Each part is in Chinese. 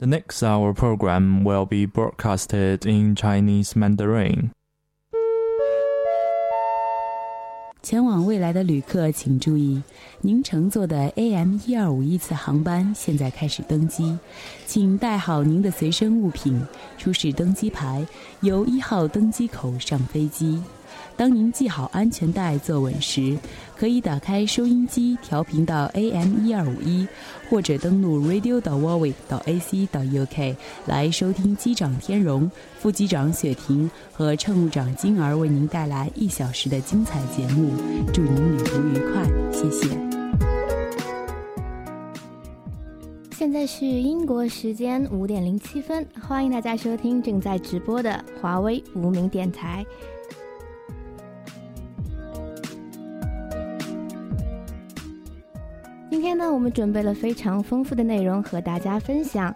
The next hour program will be broadcasted in Chinese Mandarin. 前往未来的旅客请注意，您乘坐的 AM 一二五一次航班现在开始登机，请带好您的随身物品，出示登机牌，由一号登机口上飞机。 当您系好安全带坐稳时，可以打开收音机调频到 AM 一二五一，或者登录 radio. warwick. ac. uk 来收听机长天荣、副机长雪婷和乘务长金儿为您带来一小时的精彩节目。祝您旅途愉快，谢谢。现在是英国时间五点零七分，欢迎大家收听正在直播的华为无名电台。今天呢，我们准备了非常丰富的内容和大家分享。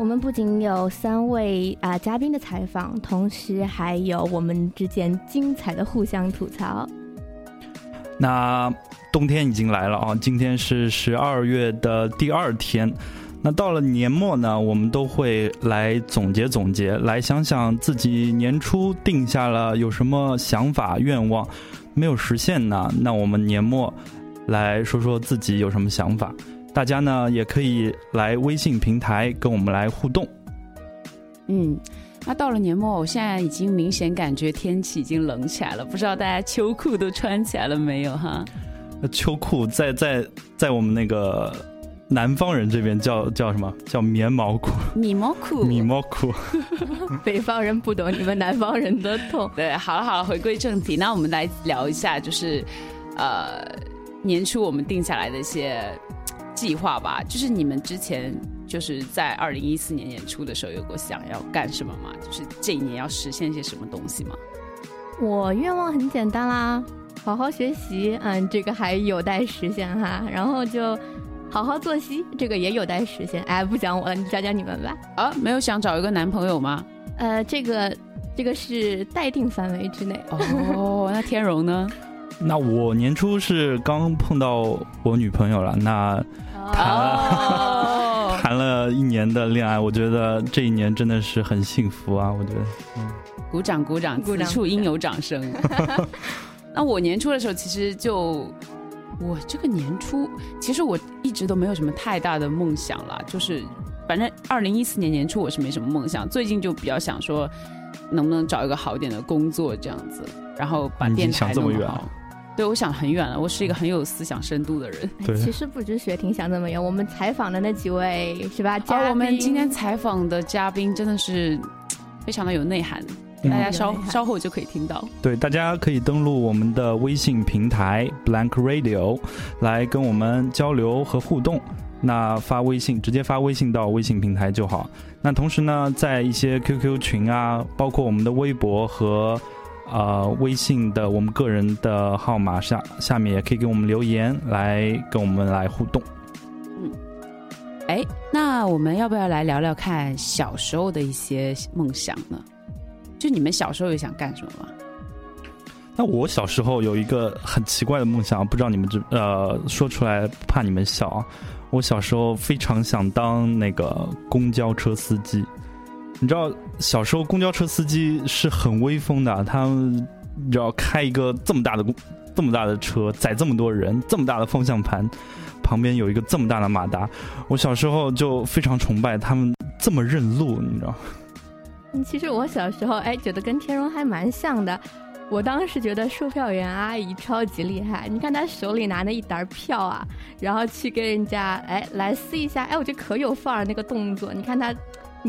我们不仅有三位啊嘉宾的采访，同时还有我们之间精彩的互相吐槽。那冬天已经来了啊，今天是十二月的第二天。那到了年末呢，我们都会来总结总结，来想想自己年初定下了有什么想法愿望没有实现呢？那我们年末。来说说自己有什么想法，大家呢也可以来微信平台跟我们来互动。嗯，那到了年末，我现在已经明显感觉天气已经冷起来了，不知道大家秋裤都穿起来了没有哈？秋裤在在在我们那个南方人这边叫叫什么叫棉毛裤？米毛裤？米毛裤？北方人不懂你们南方人的痛。对，好了好了，回归正题，那我们来聊一下，就是呃。年初我们定下来的一些计划吧，就是你们之前就是在二零一四年年初的时候有过想要干什么吗？就是这一年要实现些什么东西吗？我愿望很简单啦，好好学习，嗯，这个还有待实现哈。然后就好好作息，这个也有待实现。哎，不讲我了，你讲讲你们吧。啊，没有想找一个男朋友吗？呃，这个这个是待定范围之内。哦，那天荣呢？那我年初是刚碰到我女朋友了，那谈了 谈了一年的恋爱，我觉得这一年真的是很幸福啊！我觉得，嗯，鼓掌鼓掌，此处应有掌声。那我年初的时候，其实就我这个年初，其实我一直都没有什么太大的梦想了，就是反正二零一四年年初我是没什么梦想，最近就比较想说，能不能找一个好一点的工作这样子，然后把电台弄好。对，我想很远了。我是一个很有思想深度的人。对，其实不止雪婷想这么远，我们采访的那几位是吧？而我们今天采访的嘉宾真的是非常的有内涵，大家稍稍后就可以听到。对，大家可以登录我们的微信平台 Blank Radio 来跟我们交流和互动。那发微信，直接发微信到微信平台就好。那同时呢，在一些 QQ 群啊，包括我们的微博和。呃，微信的我们个人的号码下下面也可以给我们留言，来跟我们来互动。嗯，哎，那我们要不要来聊聊看小时候的一些梦想呢？就你们小时候有想干什么吗？那我小时候有一个很奇怪的梦想，不知道你们知呃说出来怕你们笑。我小时候非常想当那个公交车司机。你知道小时候公交车司机是很威风的，他们要开一个这么大的公这么大的车，载这么多人，这么大的方向盘，旁边有一个这么大的马达。我小时候就非常崇拜他们这么认路，你知道？嗯，其实我小时候哎，觉得跟天荣还蛮像的。我当时觉得售票员阿姨超级厉害，你看她手里拿那一沓票啊，然后去跟人家哎来撕一下，哎，我觉得可有范儿那个动作，你看她。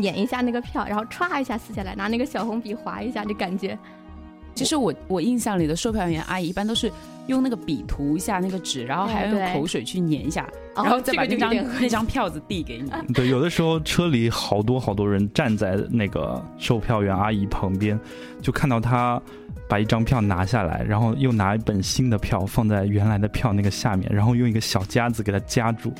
捻一下那个票，然后歘一下撕下来，拿那个小红笔划一下，就感觉。其实我我印象里的售票员阿姨一般都是用那个笔涂一下那个纸，然后还要用口水去粘一下，然后再把那张那张票子递给你。对，有的时候车里好多好多人站在那个售票员阿姨旁边，就看到她把一张票拿下来，然后又拿一本新的票放在原来的票那个下面，然后用一个小夹子给它夹住。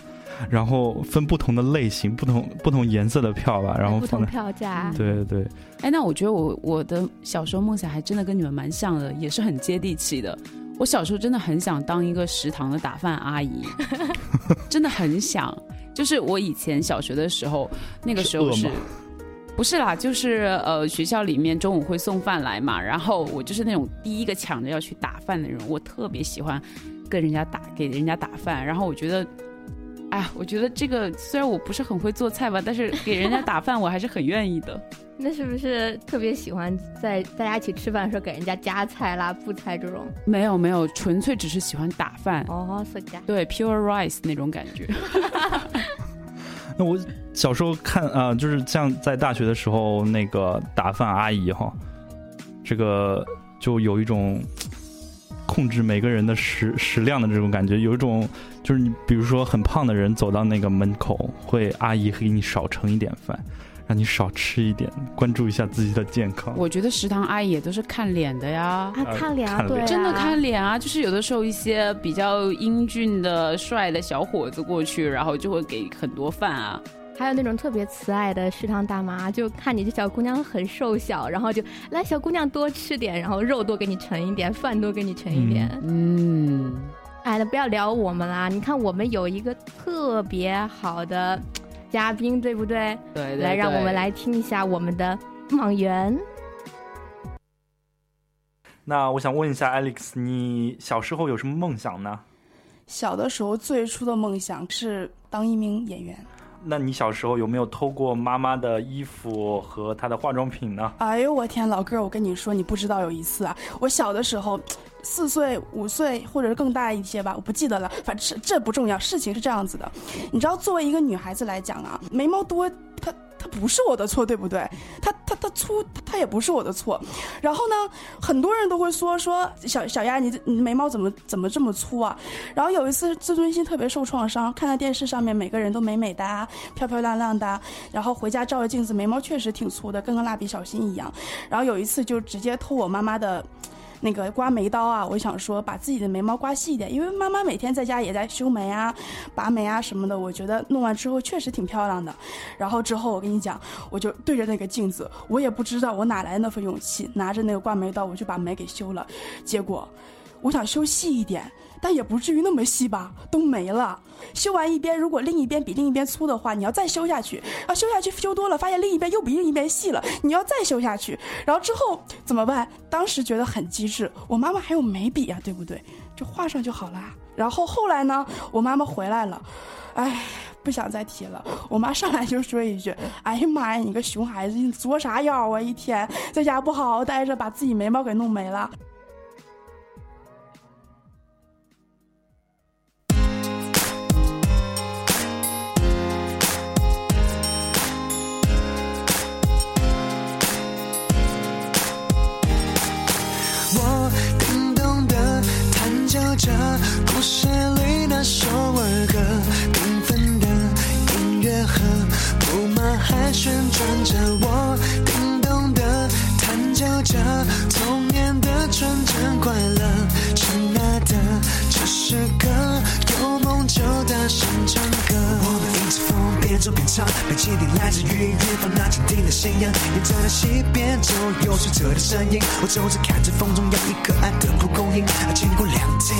然后分不同的类型、不同不同颜色的票吧，然后不同票价。对对对。哎，那我觉得我我的小时候梦想还真的跟你们蛮像的，也是很接地气的。我小时候真的很想当一个食堂的打饭阿姨，真的很想。就是我以前小学的时候，那个时候是，不是啦，就是呃学校里面中午会送饭来嘛，然后我就是那种第一个抢着要去打饭的人，我特别喜欢跟人家打，给人家打饭，然后我觉得。哎，我觉得这个虽然我不是很会做菜吧，但是给人家打饭我还是很愿意的。那是不是特别喜欢在大家一起吃饭的时候给人家夹菜啦、布菜这种？没有没有，纯粹只是喜欢打饭。哦，是这样。对，pure rice 那种感觉。那我小时候看啊，就是像在大学的时候，那个打饭阿姨哈，这个就有一种。控制每个人的食食量的这种感觉，有一种就是你比如说很胖的人走到那个门口，会阿姨给你少盛一点饭，让你少吃一点，关注一下自己的健康。我觉得食堂阿姨也都是看脸的呀，啊看脸啊，对，真的看脸啊，就是有的时候一些比较英俊的帅的小伙子过去，然后就会给很多饭啊。还有那种特别慈爱的食堂大妈，就看你这小姑娘很瘦小，然后就来小姑娘多吃点，然后肉多给你盛一点，饭多给你盛一点。嗯，哎，那不要聊我们啦，你看我们有一个特别好的嘉宾，对不对？对，来让我们来听一下我们的莽原。那我想问一下 Alex，你小时候有什么梦想呢？小的时候最初的梦想是当一名演员。那你小时候有没有偷过妈妈的衣服和她的化妆品呢？哎呦我天，老哥，我跟你说，你不知道有一次啊，我小的时候，四岁、五岁或者是更大一些吧，我不记得了，反正这不重要。事情是这样子的，你知道，作为一个女孩子来讲啊，眉毛多，她。它不是我的错，对不对？它它它粗，它也不是我的错。然后呢，很多人都会说说小小丫，你你眉毛怎么怎么这么粗啊？然后有一次自尊心特别受创伤，看到电视上面每个人都美美的、漂漂亮亮的，然后回家照着镜子，眉毛确实挺粗的，跟个蜡笔小新一样。然后有一次就直接偷我妈妈的。那个刮眉刀啊，我想说把自己的眉毛刮细一点，因为妈妈每天在家也在修眉啊、拔眉啊什么的。我觉得弄完之后确实挺漂亮的。然后之后我跟你讲，我就对着那个镜子，我也不知道我哪来那份勇气，拿着那个刮眉刀，我就把眉给修了。结果，我想修细一点。但也不至于那么细吧，都没了。修完一边，如果另一边比另一边粗的话，你要再修下去。啊，修下去修多了，发现另一边又比另一边细了，你要再修下去。然后之后怎么办？当时觉得很机智，我妈妈还有眉笔啊，对不对？就画上就好了。然后后来呢，我妈妈回来了，哎，不想再提了。我妈上来就说一句：“哎呀妈呀，你个熊孩子，你作啥妖啊？一天在家不好好待着，把自己眉毛给弄没了。”故事里那首儿歌，缤纷的音乐盒木马还旋转着，我风，边唱，被倾听来自于远方那坚定的信仰。沿着那西边走，有水车的身影，我走着看着风中央一颗爱的蒲公英，经过两天，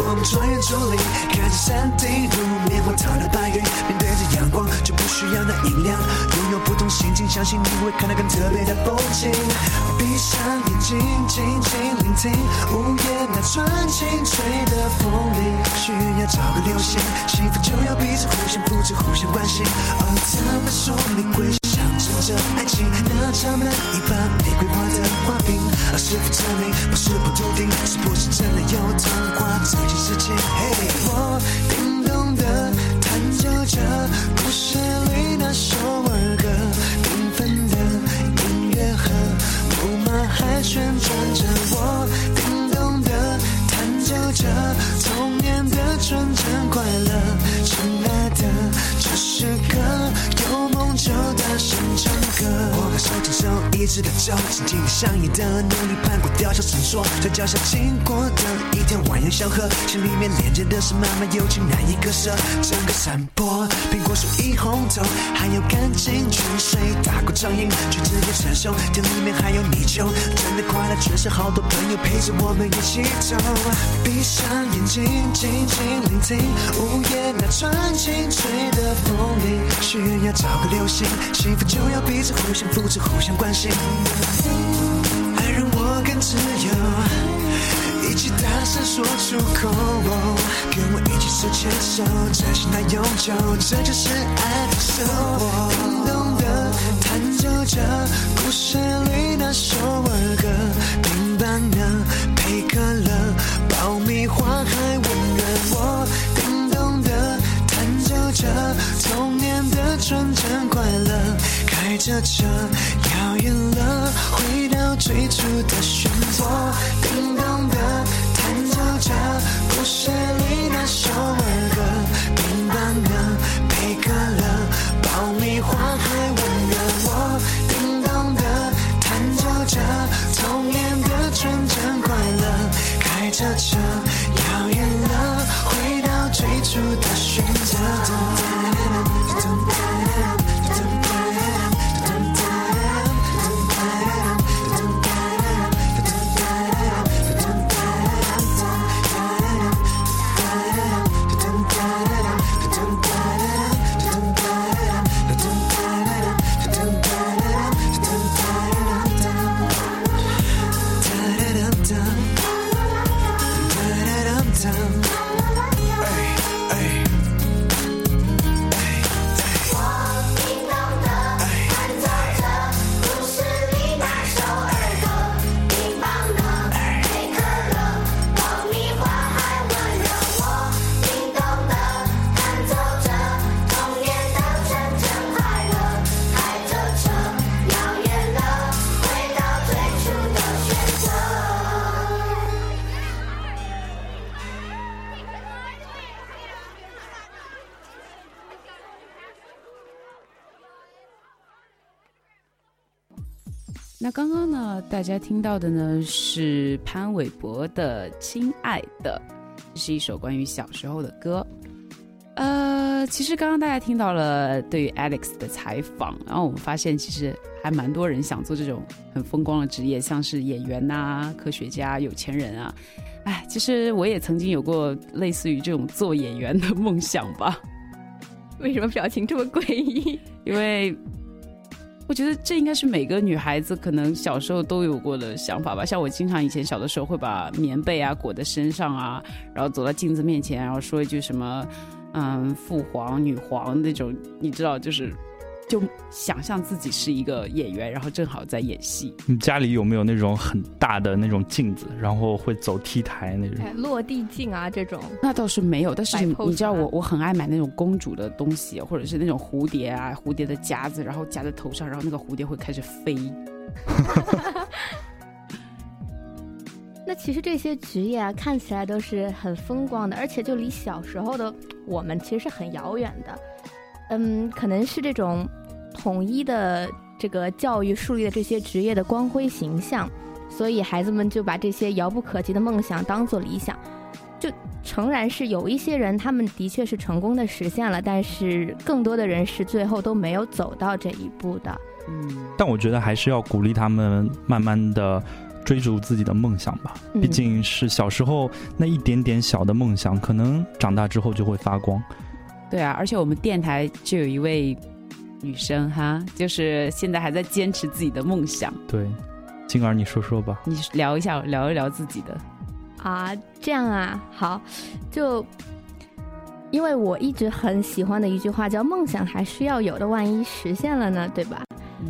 我们穿越竹林，看着山顶如棉花糖的白云，面对着阳光就不需要那音量，拥有不同心境，相信你会看到更特别的风景。闭上眼睛，静静聆听午夜那纯净吹的风铃，需要找个流线，幸福就要彼此互相扶持，互相关心。而他们说玫瑰象征着爱情，那长满一把玫瑰花的花瓶，而是否证明？不是不笃定，是不是真一直的走，紧紧的相依的，努力攀过吊桥绳索，在脚下经过的一条蜿蜒小河，心里面连接的是满满友情，难以割舍。整个山坡，苹果树一红透，还有干净泉水打过这上瘾，去直接承受，这里面还有泥鳅真的快乐，全是好多朋友陪着我们一起走。闭上眼睛，静静聆听午夜那串清脆的风铃，许愿要找个流星，幸福就要彼此互相扶持，互相关心。爱让我更自由，一起大声说出口，跟我一起手牵手，真心来永久，这就是爱的生活。叮咚的弹奏着故事里那首儿歌，乒乓呢配可乐，爆米花还温热我。着童年的纯真快乐，开着车遥远了，回到最初的选择。听到的呢是潘玮柏的《亲爱的》，这是一首关于小时候的歌。呃，其实刚刚大家听到了对于 Alex 的采访，然后我们发现其实还蛮多人想做这种很风光的职业，像是演员呐、科学家、有钱人啊。哎，其实我也曾经有过类似于这种做演员的梦想吧。为什么表情这么诡异？因为我觉得这应该是每个女孩子可能小时候都有过的想法吧。像我经常以前小的时候会把棉被啊裹在身上啊，然后走到镜子面前，然后说一句什么“嗯，父皇、女皇”那种，你知道，就是就想象自己是一个演员，然后正好在演戏。你家里有没有那种很大的那种镜子，然后会走 T 台那种？哎，落地镜啊，这种那倒是没有，但是你知道我我很爱买那种公主的东西，或者是那种蝴蝶啊，蝴蝶的夹子，然后夹在头上，然后那个蝴蝶会开始飞。那其实这些职业啊，看起来都是很风光的，而且就离小时候的我们其实是很遥远的。嗯，可能是这种统一的这个教育树立的这些职业的光辉形象，所以孩子们就把这些遥不可及的梦想当做理想。就诚然是有一些人，他们的确是成功的实现了，但是更多的人是最后都没有走到这一步的。嗯，但我觉得还是要鼓励他们慢慢的追逐自己的梦想吧。嗯毕竟是小时候那一点点小的梦想，可能长大之后就会发光。对啊，而且我们电台就有一位女生哈，就是现在还在坚持自己的梦想。对，静儿，你说说吧。你聊一下，聊一聊自己的。啊，这样啊，好，就因为我一直很喜欢的一句话叫“梦想还是要有的，万一实现了呢，对吧？”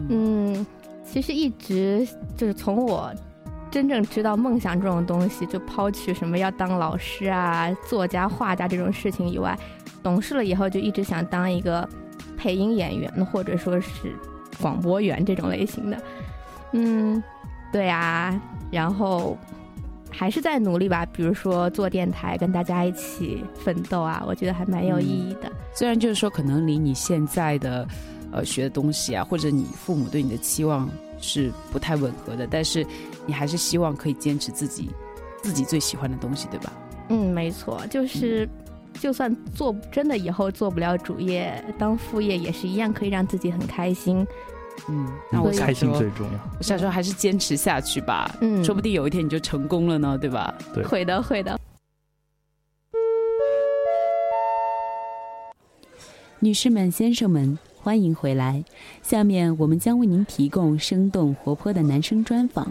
嗯，其实一直就是从我真正知道梦想这种东西，就抛去什么要当老师啊、作家、画家这种事情以外，懂事了以后就一直想当一个配音演员，或者说是广播员这种类型的。嗯，对啊，然后还是在努力吧，比如说做电台，跟大家一起奋斗啊，我觉得还蛮有意义的。虽然就是说，可能离你现在的呃学的东西啊，或者你父母对你的期望是不太吻合的，但是你还是希望可以坚持自己自己最喜欢的东西，对吧？嗯，没错，就是就算做真的以后做不了主业，当副业也是一样可以让自己很开心。嗯，那我开心最重要。我小时候还是坚持下去吧，嗯，说不定有一天你就成功了呢，对吧？对，会的，会的。女士们、先生们，欢迎回来。下面我们将为您提供生动活泼的男生专访，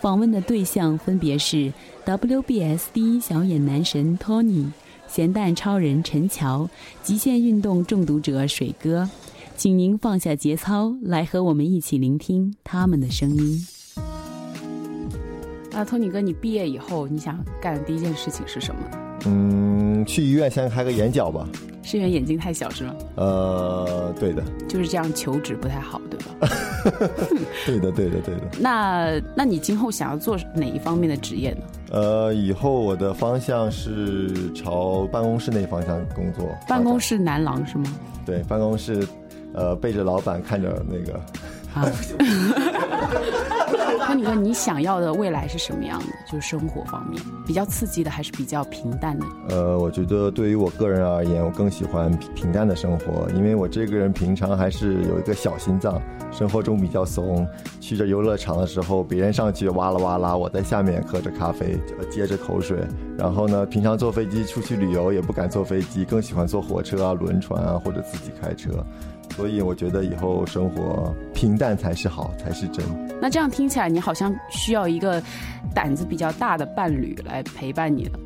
访问的对象分别是 WBS 第一小眼男神 Tony、咸蛋超人陈乔、极限运动中毒者水哥。请您放下节操，来和我们一起聆听他们的声音。啊，托尼哥，你毕业以后你想干的第一件事情是什么？嗯，去医院先开个眼角吧。是因为眼睛太小是吗？呃，对的。就是这样，求职不太好，对吧？对的，对的，对的。那那你今后想要做哪一方面的职业呢？呃，以后我的方向是朝办公室那方向工作。办公室男郎是吗？对，办公室，呃，背着老板，看着那个。啊。托尼哥，你想要的未来是什么样的？就是生活方面，比较刺激的，还是比较平淡的？呃，我觉得对于我个人而言，我更喜欢平淡的生活，因为我这个人平常还是有一个小心脏，生活中比较怂。去这游乐场的时候，别人上去哇啦哇啦，我在下面喝着咖啡，接着口水。然后呢，平常坐飞机出去旅游也不敢坐飞机，更喜欢坐火车啊、轮船啊，或者自己开车。所以我觉得以后生活平淡才是好，才是真。那这样听起来，你好像需要一个胆子比较大的伴侣来陪伴你了。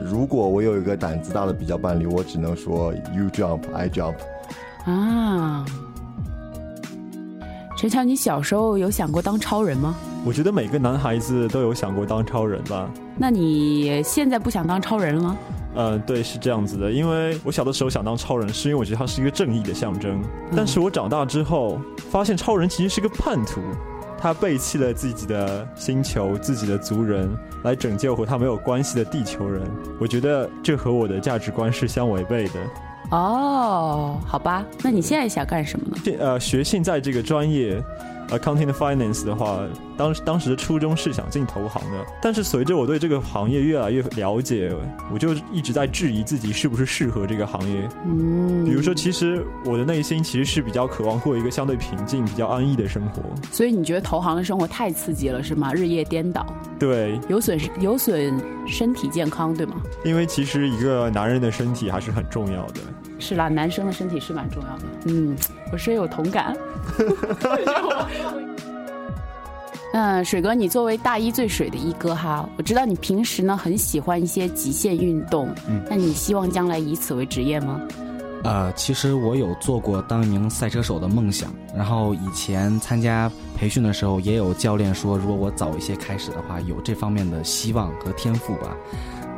如果我有一个胆子大的比较伴侣，我只能说 You jump, I jump。啊，陈乔，你小时候有想过当超人吗？我觉得每个男孩子都有想过当超人吧。那你现在不想当超人了吗？嗯，对，是这样子的。因为我小的时候想当超人，是因为我觉得他是一个正义的象征。但是我长大之后发现，超人其实是个叛徒，他背弃了自己的星球、自己的族人，来拯救和他没有关系的地球人。我觉得这和我的价值观是相违背的。哦，好吧，那你现在想干什么呢？呃，学现在这个专业。Accounting Finance 的话，当当时的初衷是想进投行的，但是随着我对这个行业越来越了解，我就一直在质疑自己是不是适合这个行业。嗯，比如说，其实我的内心其实是比较渴望过一个相对平静、比较安逸的生活。所以你觉得投行的生活太刺激了，是吗？日夜颠倒，对，有损有损身体健康，对吗？因为其实一个男人的身体还是很重要的。是啦，男生的身体是蛮重要的。嗯，我深有同感。嗯，水哥，你作为大一最水的一哥哈，我知道你平时呢很喜欢一些极限运动。嗯，那你希望将来以此为职业吗？呃，其实我有做过当一名赛车手的梦想，然后以前参加培训的时候，也有教练说，如果我早一些开始的话，有这方面的希望和天赋吧。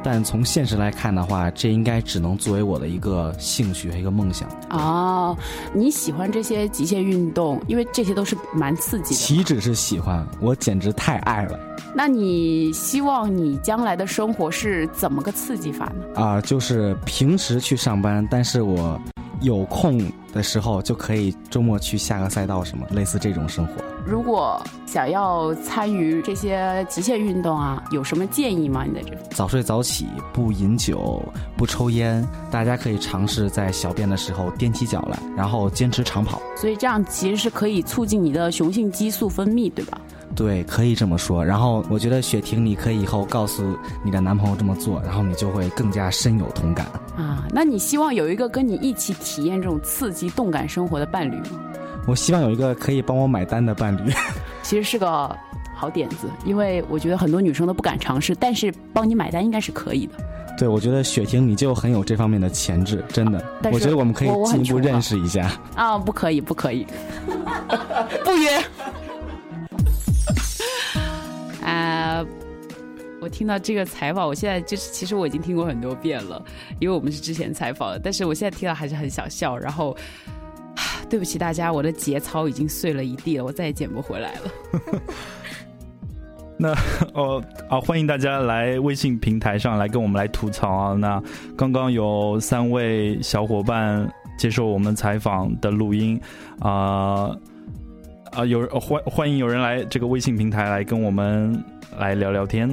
但从现实来看的话，这应该只能作为我的一个兴趣和一个梦想。哦，你喜欢这些极限运动，因为这些都是蛮刺激的。岂止是喜欢，我简直太爱了。那你希望你将来的生活是怎么个刺激法呢？啊，就是平时去上班，但是我有空的时候就可以周末去下个赛道，什么类似这种生活。如果想要参与这些极限运动啊，有什么建议吗？你在这里早睡早起，不饮酒，不抽烟，大家可以尝试在小便的时候踮起脚来，然后坚持长跑。所以这样其实是可以促进你的雄性激素分泌，对吧？对，可以这么说。然后我觉得雪婷，你可以以后告诉你的男朋友这么做，然后你就会更加深有同感啊。那你希望有一个跟你一起体验这种刺激动感生活的伴侣吗？我希望有一个可以帮我买单的伴侣，其实是个好点子，因为我觉得很多女生都不敢尝试，但是帮你买单应该是可以的。对，我觉得雪婷你就很有这方面的潜质，真的。我觉得我们可以进一步认识一下。啊，不可以，不可以，不约。啊，我听到这个采访，我现在就是其实我已经听过很多遍了，因为我们是之前采访的，但是我现在听到还是很想笑，然后。对不起大家，我的节操已经碎了一地了，我再也捡不回来了。那哦啊，欢迎大家来微信平台上来跟我们来吐槽啊！那刚刚有三位小伙伴接受我们采访的录音啊啊，有欢欢迎有人来这个微信平台来跟我们来聊聊天。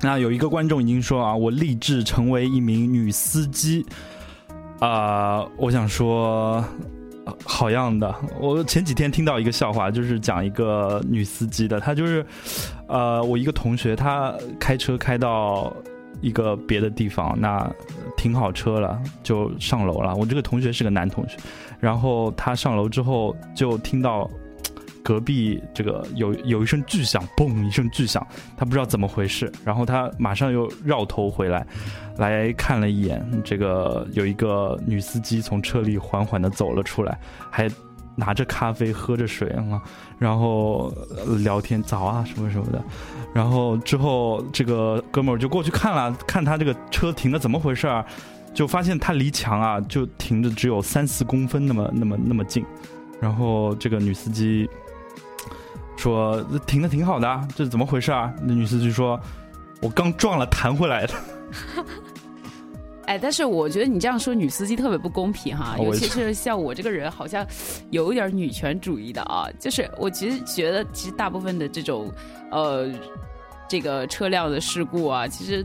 那有一个观众已经说啊，我立志成为一名女司机啊，我想说。好样的！我前几天听到一个笑话，就是讲一个女司机的，她就是，呃，我一个同学，她开车开到一个别的地方，那停好车了，就上楼了。我这个同学是个男同学，然后他上楼之后就听到隔壁这个有有一声巨响，嘣一声巨响，他不知道怎么回事，然后他马上又绕头回来。来看了一眼，这个有一个女司机从车里缓缓的走了出来，还拿着咖啡喝着水啊，然后聊天早啊什么什么的，然后之后这个哥们儿就过去看了看他这个车停的怎么回事儿，就发现他离墙啊就停的只有三四公分那么那么那么近，然后这个女司机说停的挺好的，这怎么回事啊？那女司机说，我刚撞了弹回来的。哎，但是我觉得你这样说女司机特别不公平哈，尤其是像我这个人，好像有一点女权主义的啊。就是我其实觉得，其实大部分的这种呃这个车辆的事故啊，其实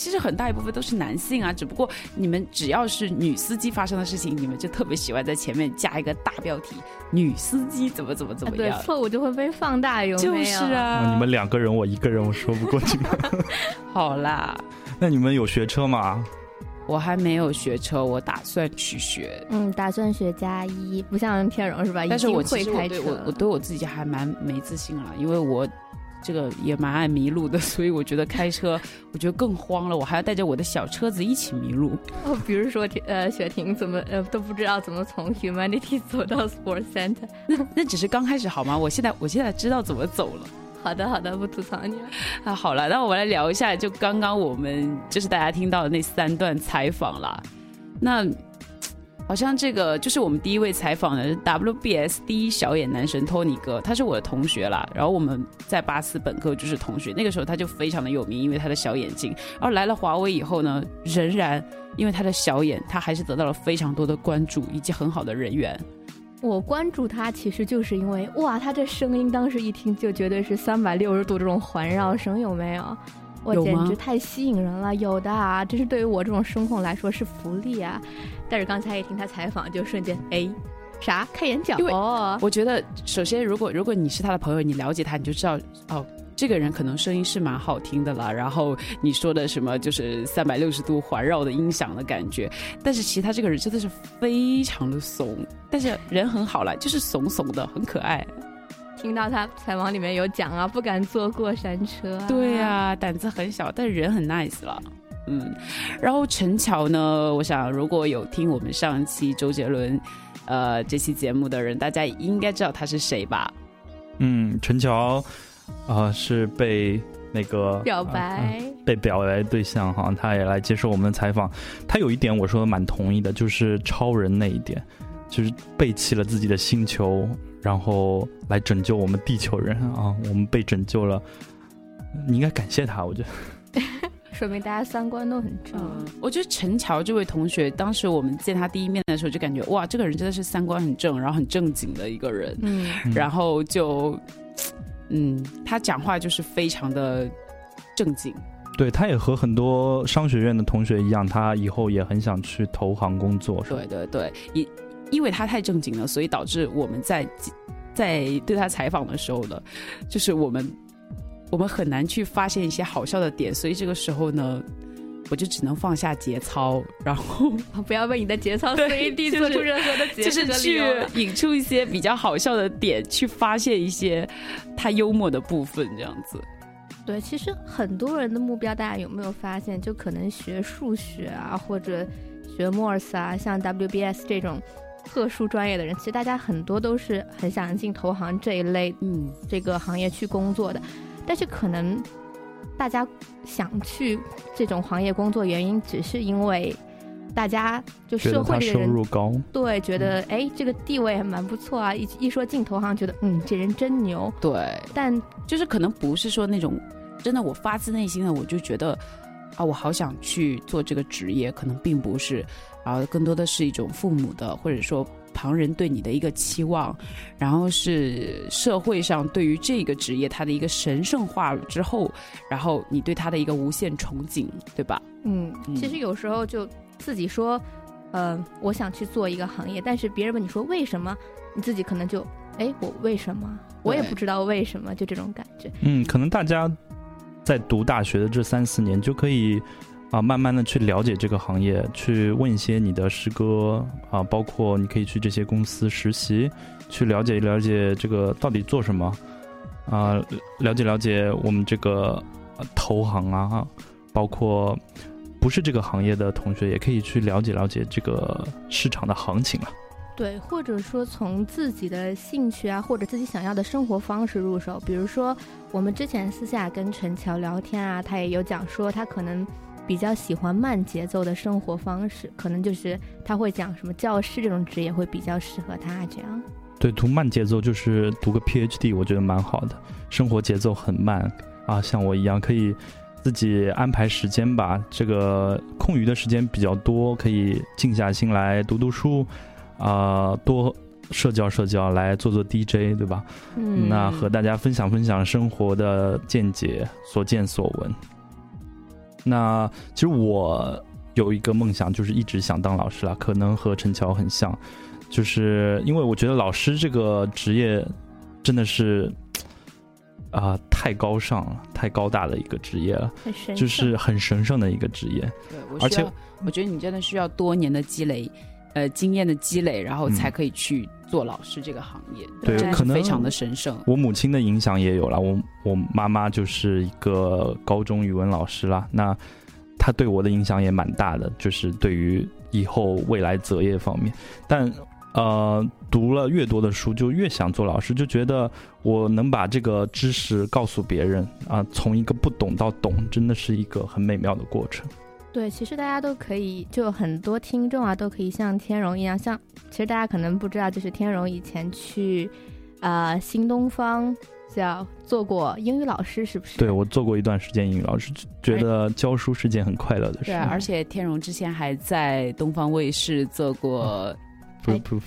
其实很大一部分都是男性啊。只不过你们只要是女司机发生的事情，你们就特别喜欢在前面加一个大标题：女司机怎么怎么怎么样，对，错误就会被放大，有没有？就是啊，你们两个人，我一个人，我说不过去。好啦。那你们有学车吗？我还没有学车，我打算去学。嗯，打算学加一，不像天荣是吧？但是我会开车，我我对我自己还蛮没自信了，因为我这个也蛮爱迷路的，所以我觉得开车我觉得更慌了，我还要带着我的小车子一起迷路。哦，比如说呃，雪婷怎么呃都不知道怎么从 Humanity 走到 Sports Center，那那只是刚开始好吗？我现在我现在知道怎么走了。好的，好的，不吐槽你了。啊，好了，那我们来聊一下，就刚刚我们就是大家听到的那三段采访啦。那好像这个就是我们第一位采访的 WBS 第一小眼男神托尼哥，他是我的同学啦。然后我们在巴斯本科就是同学，那个时候他就非常的有名，因为他的小眼睛。然后来了华为以后呢，仍然因为他的小眼，他还是得到了非常多的关注以及很好的人缘。我关注他，其实就是因为哇，他这声音当时一听就绝对是三百六十度这种环绕声，有没有？我简直太吸引人了，有的啊，这是对于我这种声控来说是福利啊。但是刚才一听他采访，就瞬间哎，啥开眼角？哦，我觉得首先，如果如果你是他的朋友，你了解他，你就知道哦。这个人可能声音是蛮好听的啦，然后你说的什么就是三百六十度环绕的音响的感觉，但是其实他这个人真的是非常的怂，但是人很好了，就是怂怂的，很可爱。听到他采访里面有讲啊，不敢坐过山车，对啊，胆子很小，但是人很 nice 了，嗯。然后陈乔呢，我想如果有听我们上期周杰伦呃这期节目的人，大家应该知道他是谁吧？嗯，陈乔。啊，是被那个表白，被表白对象哈，他也来接受我们的采访。他有一点我说的蛮同意的，就是超人那一点，就是背弃了自己的星球，然后来拯救我们地球人啊。我们被拯救了，你应该感谢他。我觉得，说明大家三观都很正。我觉得陈乔这位同学，当时我们见他第一面的时候，就感觉哇，这个人真的是三观很正，然后很正经的一个人。嗯，然后就。嗯，他讲话就是非常的正经。对，他也和很多商学院的同学一样，他以后也很想去投行工作。对对对，因因为他太正经了，所以导致我们在在对他采访的时候呢，就是我们我们很难去发现一些好笑的点，所以这个时候呢。我就只能放下节操，然后 不要为你的节操随地做出任何的节，就是去引出一些比较好笑的点，去发现一些他幽默的部分，这样子。对，其实很多人的目标，大家有没有发现？就可能学数学啊，或者学 Morse 啊，像 WBS 这种特殊专业的人，其实大家很多都是很想进投行这一类，嗯，这个行业去工作的，但是可能。大家想去这种行业工作，原因只是因为大家就社会的人收入高，对，觉得哎这个地位还蛮不错啊。一一说进投行，觉得嗯这人真牛。对，但就是可能不是说那种真的，我发自内心的我就觉得啊，我好想去做这个职业，可能并不是，啊，更多的是一种父母的或者说。旁人对你的一个期望，然后是社会上对于这个职业它的一个神圣化了之后，然后你对它的一个无限憧憬，对吧？嗯，其实有时候就自己说呃，我想去做一个行业，但是别人问你说为什么，你自己可能就，哎，我为什么？我也不知道为什么，就这种感觉。嗯，可能大家在读大学的这三四年就可以啊，慢慢的去了解这个行业，去问一些你的师哥啊，包括你可以去这些公司实习，去了解了解这个到底做什么啊，了解了解我们这个投行啊，包括不是这个行业的同学也可以去了解了解这个市场的行情了。对，或者说从自己的兴趣啊，或者自己想要的生活方式入手。比如说，我们之前私下跟陈乔聊天啊，他也有讲说，他可能比较喜欢慢节奏的生活方式，可能就是他会讲什么教师这种职业会比较适合他这样。对，读慢节奏就是读个 PhD，我觉得蛮好的。生活节奏很慢啊，像我一样可以自己安排时间吧。这个空余的时间比较多，可以静下心来读读书。啊，多社交社交，来做做 DJ，对吧？嗯，那和大家分享分享生活的见解、所见所闻。那其实我有一个梦想，就是一直想当老师了，可能和陈乔很像，就是因为我觉得老师这个职业真的是啊太高尚了，太高大的一个职业了，就是很神圣的一个职业。对，而且我觉得你真的需要多年的积累。呃，经验的积累，然后才可以去做老师这个行业，对，可能非常的神圣。我母亲的影响也有了，我我妈妈就是一个高中语文老师啦，那她对我的影响也蛮大的，就是对于以后未来择业方面。但呃，读了越多的书，就越想做老师，就觉得我能把这个知识告诉别人啊，从一个不懂到懂，真的是一个很美妙的过程。对，其实大家都可以，就很多听众啊，都可以像天荣一样，像其实大家可能不知道，就是天荣以前去，呃，新东方叫做过英语老师，是不是？对，我做过一段时间英语老师，觉得教书是件很快乐的事。对，而且天荣之前还在东方卫视做过，不不，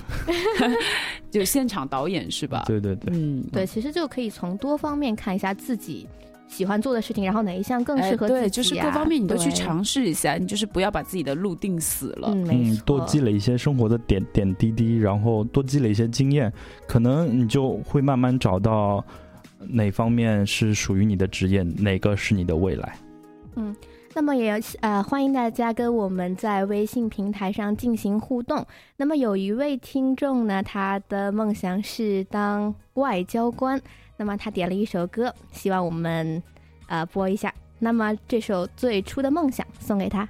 就现场导演是吧？对对对，嗯，对，其实就可以从多方面看一下自己。喜欢做的事情，然后哪一项更适合自己？对，就是各方面你都去尝试一下，你就是不要把自己的路定死了。嗯，多积累一些生活的点点滴滴，然后多积累一些经验，可能你就会慢慢找到哪方面是属于你的职业，哪个是你的未来。嗯，那么也呃欢迎大家跟我们在微信平台上进行互动。那么有一位听众呢，他的梦想是当外交官。那么他点了一首歌，希望我们，呃，播一下。那么这首《最初的梦想》送给他。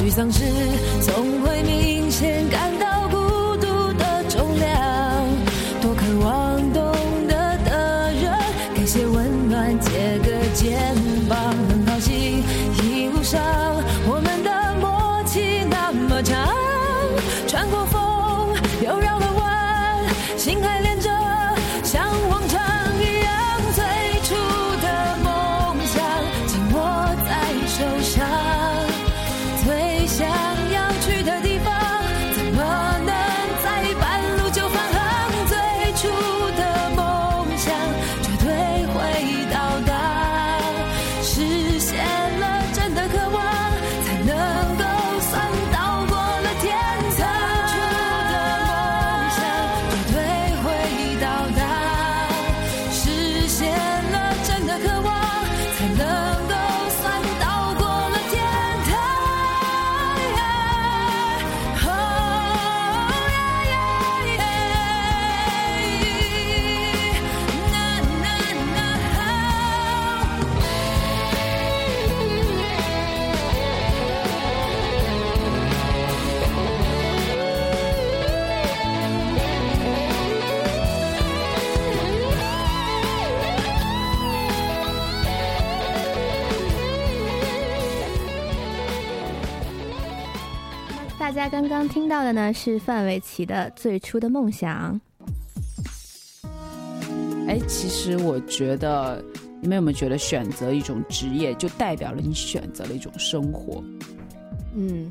沮丧时总会明显感到家刚刚听到的呢是范玮琪的《最初的梦想》。哎，其实我觉得，你们有没有觉得选择一种职业，就代表了你选择了一种生活？嗯，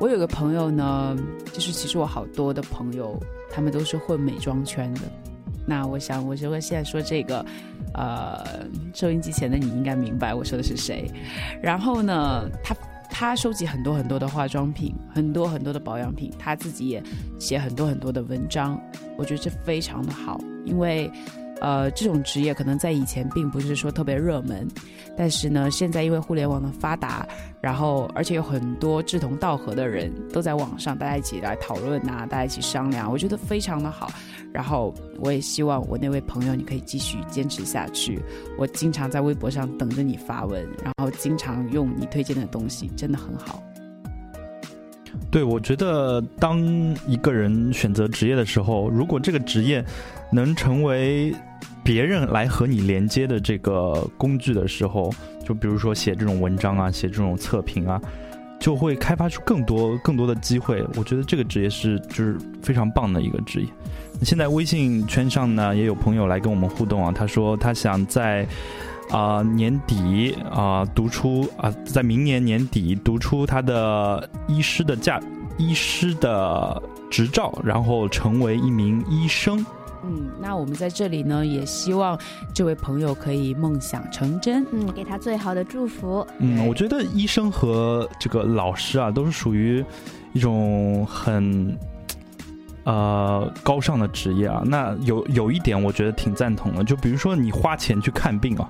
我有个朋友呢，就是其实我好多的朋友，他们都是混美妆圈的。那我想，我如果现在说这个，呃，收音机前的你应该明白我说的是谁。然后呢，他他收集很多很多的化妆品，很多很多的保养品，他自己也写很多很多的文章。我觉得这非常的好，因为呃，这种职业可能在以前并不是说特别热门，但是呢，现在因为互联网的发达，然后而且有很多志同道合的人都在网上，大家一起来讨论呐、大家一起商量，我觉得非常的好。然后我也希望我那位朋友你可以继续坚持下去。我经常在微博上等着你发文，然后经常用你推荐的东西，真的很好。对，我觉得当一个人选择职业的时候，如果这个职业能成为别人来和你连接的这个工具的时候，就比如说写这种文章啊，写这种测评啊，就会开发出更多更多的机会。我觉得这个职业是就是非常棒的一个职业。现在微信圈上呢，也有朋友来跟我们互动啊，他说他想在。啊、年底啊、读出啊、在明年年底读出他的医师的驾医师的执照，然后成为一名医生。嗯，那我们在这里呢，也希望这位朋友可以梦想成真。嗯，给他最好的祝福。嗯，我觉得医生和这个老师啊，都是属于一种很呃高尚的职业啊。那有有一点，我觉得挺赞同的，就比如说你花钱去看病啊，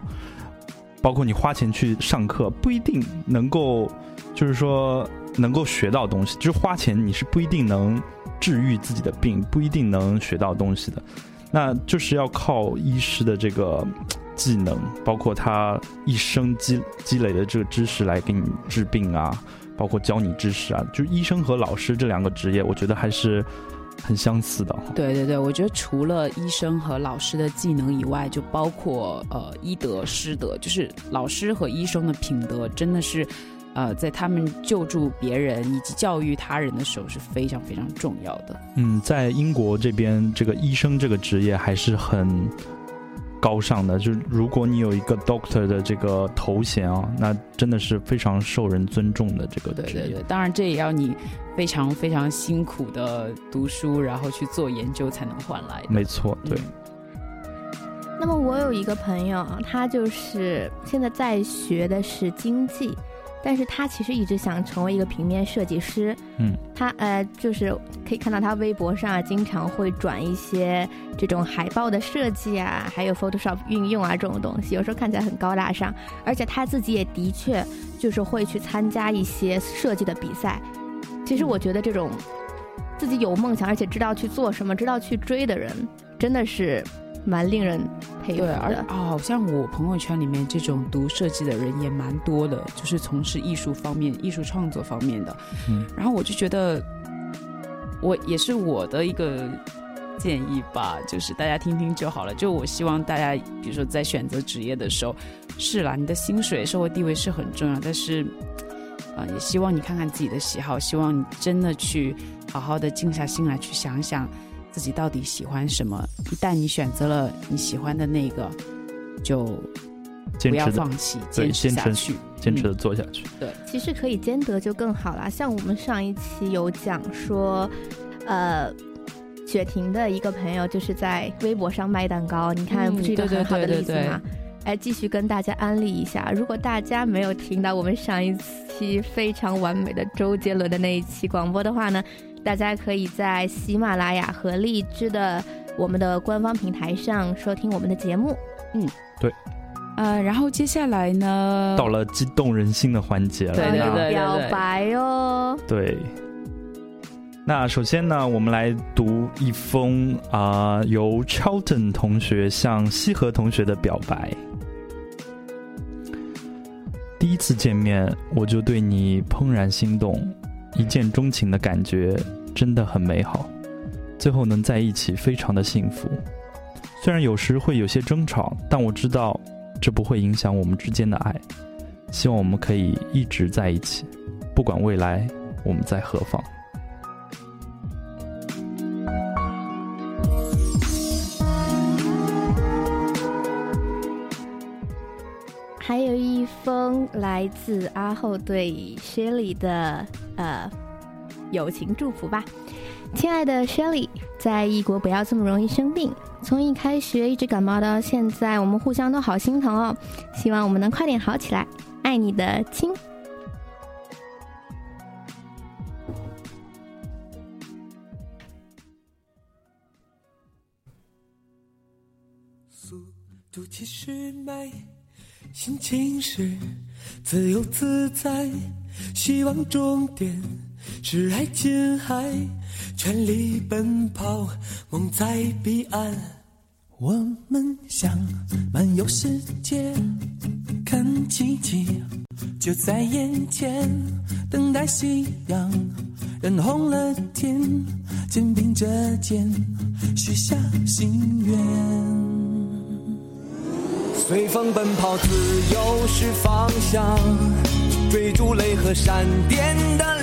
包括你花钱去上课，不一定能够，就是说能够学到东西。就是花钱你是不一定能治愈自己的病，不一定能学到东西的。那就是要靠医师的这个技能，包括他一生积积累的这个知识来给你治病啊，包括教你知识啊。就医生和老师这两个职业，我觉得还是很相似的。对对对，我觉得除了医生和老师的技能以外，就包括呃医德、师德，就是老师和医生的品德，真的是呃在他们救助别人以及教育他人的时候是非常非常重要的。嗯，在英国这边，这个医生这个职业还是很高尚的。就如果你有一个 doctor 的这个头衔啊，那真的是非常受人尊重的这个职业。对对对，当然这也要你非常非常辛苦的读书，然后去做研究才能换来的。没错，对。那么我有一个朋友，他就是现在在学的是经济。但是他其实一直想成为一个平面设计师，嗯，他呃就是可以看到他微博上啊，经常会转一些这种海报的设计啊，还有 Photoshop 运用啊这种东西，有时候看起来很高大上，而且他自己也的确就是会去参加一些设计的比赛。其实我觉得这种自己有梦想而且知道去做什么、知道去追的人，真的是。蛮令人佩服的，而好像我朋友圈里面这种读设计的人也蛮多的，就是从事艺术方面、艺术创作方面的。嗯，然后我就觉得，我也是我的一个建议吧，就是大家听听就好了。就我希望大家，比如说在选择职业的时候，是啦，你的薪水、社会地位是很重要，但是啊，也希望你看看自己的喜好，希望你真的去好好的静下心来去想想。自己到底喜欢什么？一旦你选择了你喜欢的那个，就不要放弃，坚持下去，坚持的做下去。对，其实可以兼得就更好了。像我们上一期有讲说，呃，雪婷的一个朋友就是在微博上卖蛋糕，你看不是一个很好的例子吗？哎，继续跟大家安利一下，如果大家没有听到我们上一期非常完美的周杰伦的那一期广播的话呢？大家可以在喜马拉雅和荔枝的我们的官方平台上收听我们的节目。嗯，对。呃，然后接下来呢，到了激动人心的环节了，对对对，表白哦。对。那首先呢，我们来读一封啊，由 Charlton 同学向西河同学的表白。第一次见面，我就对你怦然心动。一见钟情的感觉真的很美好，最后能在一起非常的幸福。虽然有时会有些争吵，但我知道这不会影响我们之间的爱。希望我们可以一直在一起，不管未来我们在何方。还有一封来自阿后对 Shelly 的。呃，友情祝福吧，亲爱的 Shelly，在异国不要这么容易生病。从一开学一直感冒到现在，我们互相都好心疼哦。希望我们能快点好起来。爱你的亲。速度其实慢，心情是自由自在。希望终点是爱琴海，全力奔跑，梦在彼岸。我们想漫游世界，看奇迹就在眼前，等待夕阳染红了天，肩并着肩许下心愿。随风奔跑，自由是方向。追逐雷和闪电的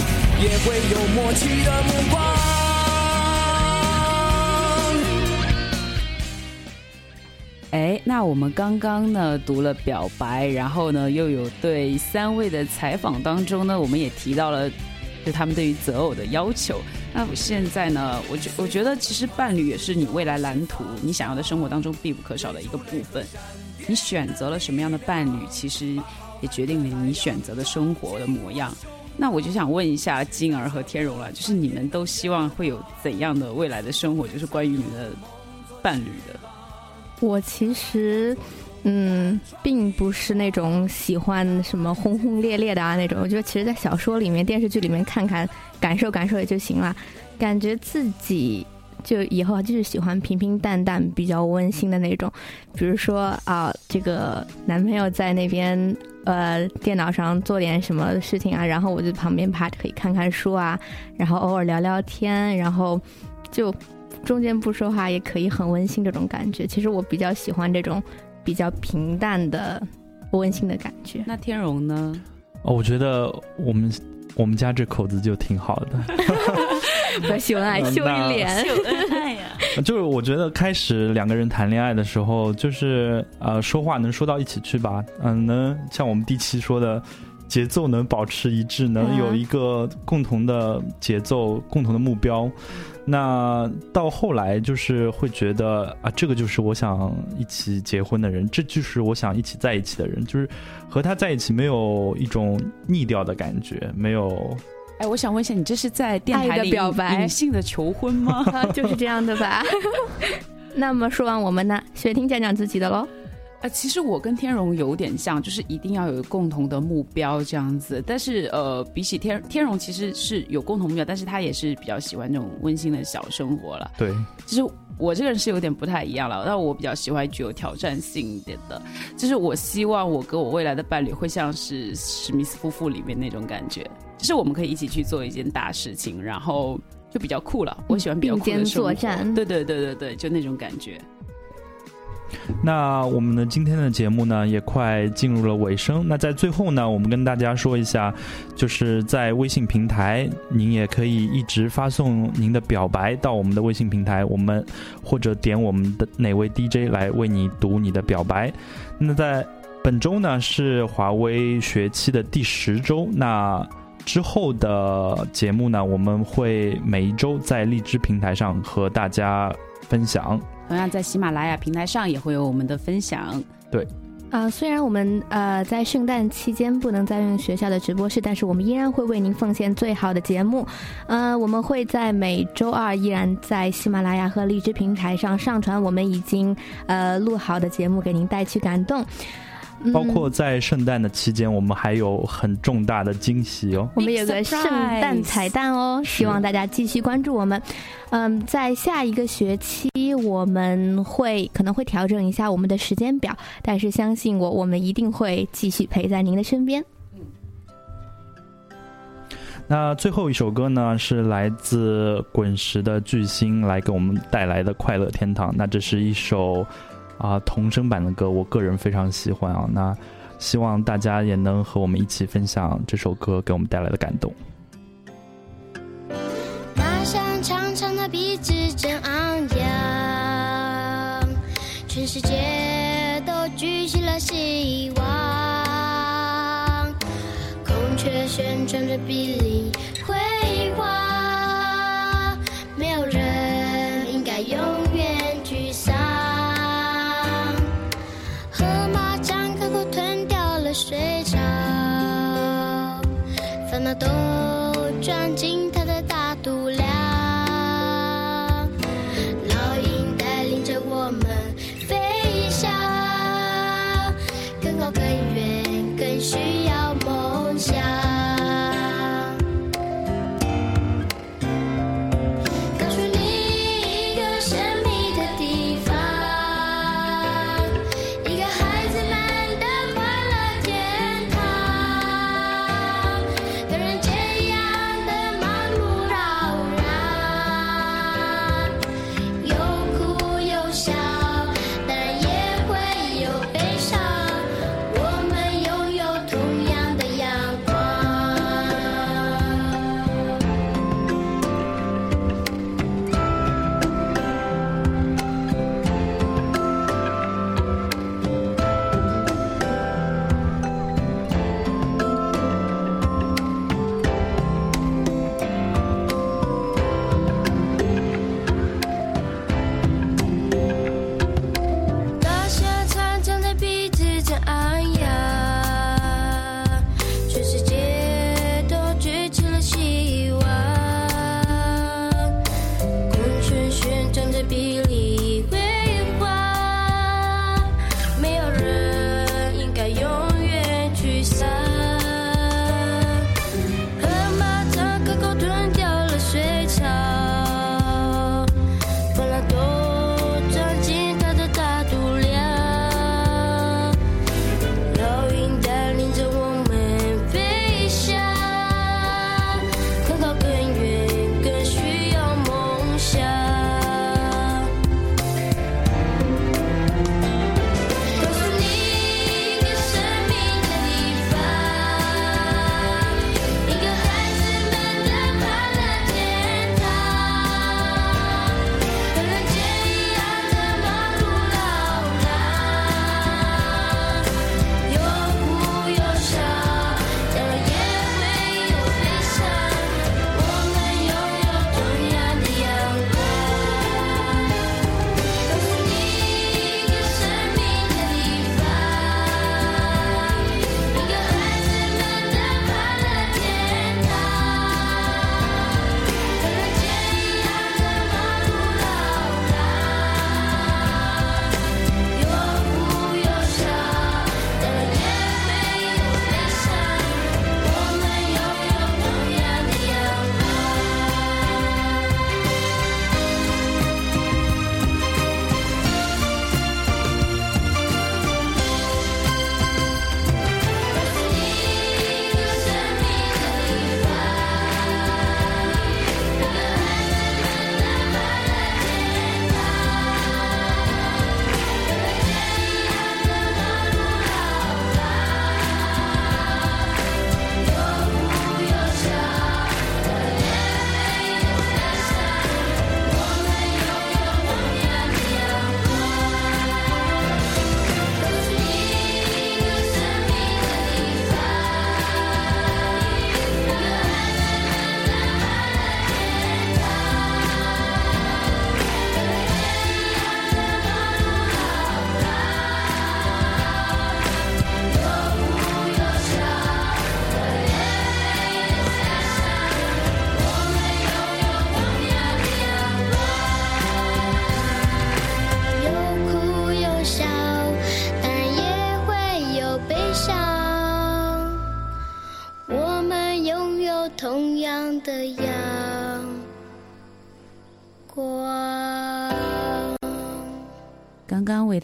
也会有默契的目光。哎，那我们刚刚呢读了表白，然后呢又有对三位的采访当中呢，我们也提到了就他们对于择偶的要求。那现在呢，我觉我觉得其实伴侣也是你未来蓝图、你想要的生活当中必不可少的一个部分。你选择了什么样的伴侣，其实也决定了你选择的生活的模样。那我就想问一下金儿和天荣了，就是你们都希望会有怎样的未来的生活？就是关于你们的伴侣的。我其实，嗯，并不是那种喜欢什么轰轰烈烈的啊那种。我觉得其实，在小说里面、电视剧里面看看、感受感受也就行了。感觉自己就以后就是喜欢平平淡淡、比较温馨的那种。比如说啊，这个男朋友在那边呃电脑上做点什么事情啊，然后我就旁边趴着可以看看书啊，然后偶尔聊聊天，然后就。中间不说话也可以很温馨，这种感觉，其实我比较喜欢这种比较平淡的温馨的感觉。那天荣呢？哦，我觉得我们我们家这口子就挺好的。秀恩爱，秀一脸，秀恩爱呀！就是我觉得开始两个人谈恋爱的时候，就是呃说话能说到一起去吧，嗯，能像我们第七说的。节奏能保持一致，能有一个共同的节奏、共同的目标。那到后来就是会觉得啊，这个就是我想一起结婚的人，这就是我想一起在一起的人，就是和他在一起没有一种腻掉的感觉，没有。哎，我想问一下，你这是在电台里表白、隐性的求婚吗？就是这样的吧。那么说完我们呢，雪婷讲讲自己的喽。呃，其实我跟天荣有点像，就是一定要有共同的目标这样子。但是呃，比起天天荣，其实是有共同目标，但是他也是比较喜欢这种温馨的小生活了。对，其实我这个人是有点不太一样了，但我比较喜欢具有挑战性一点的。就是我希望我跟我未来的伴侣会像是史密斯夫妇里面那种感觉，就是我们可以一起去做一件大事情，然后就比较酷了。我喜欢比较酷的生活。对对对对对，就那种感觉。那我们的今天的节目呢，也快进入了尾声。那在最后呢，我们跟大家说一下，就是在微信平台，您也可以一直发送您的表白到我们的微信平台，我们或者点我们的哪位 DJ 来为你读你的表白。那在本周呢是华为学期的第十周，那之后的节目呢，我们会每一周在荔枝平台上和大家分享。同样在喜马拉雅平台上也会有我们的分享。对，啊，虽然我们呃在圣诞期间不能再用学校的直播室，但是我们依然会为您奉献最好的节目。呃，我们会在每周二依然在喜马拉雅和荔枝平台上上传我们已经呃录好的节目，给您带去感动。包括在圣诞的期间，我们还有很重大的惊喜哦。我们有个圣诞彩蛋哦，希望大家继续关注我们。嗯，在下一个学期，我们会可能会调整一下我们的时间表，但是相信我，我们一定会继续陪在您的身边。那最后一首歌呢，是来自滚石的巨星来给我们带来的《快乐天堂》。那这是一首。啊，童声版的歌，我个人非常喜欢啊。那希望大家也能和我们一起分享这首歌给我们带来的感动。大山长长的鼻子真昂扬，全世界都举起了希望。孔雀旋转着碧绿辉都装进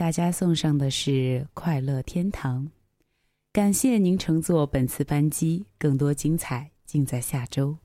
大家送上的是《快乐天堂》，感谢您乘坐本次班机，更多精彩尽在下周。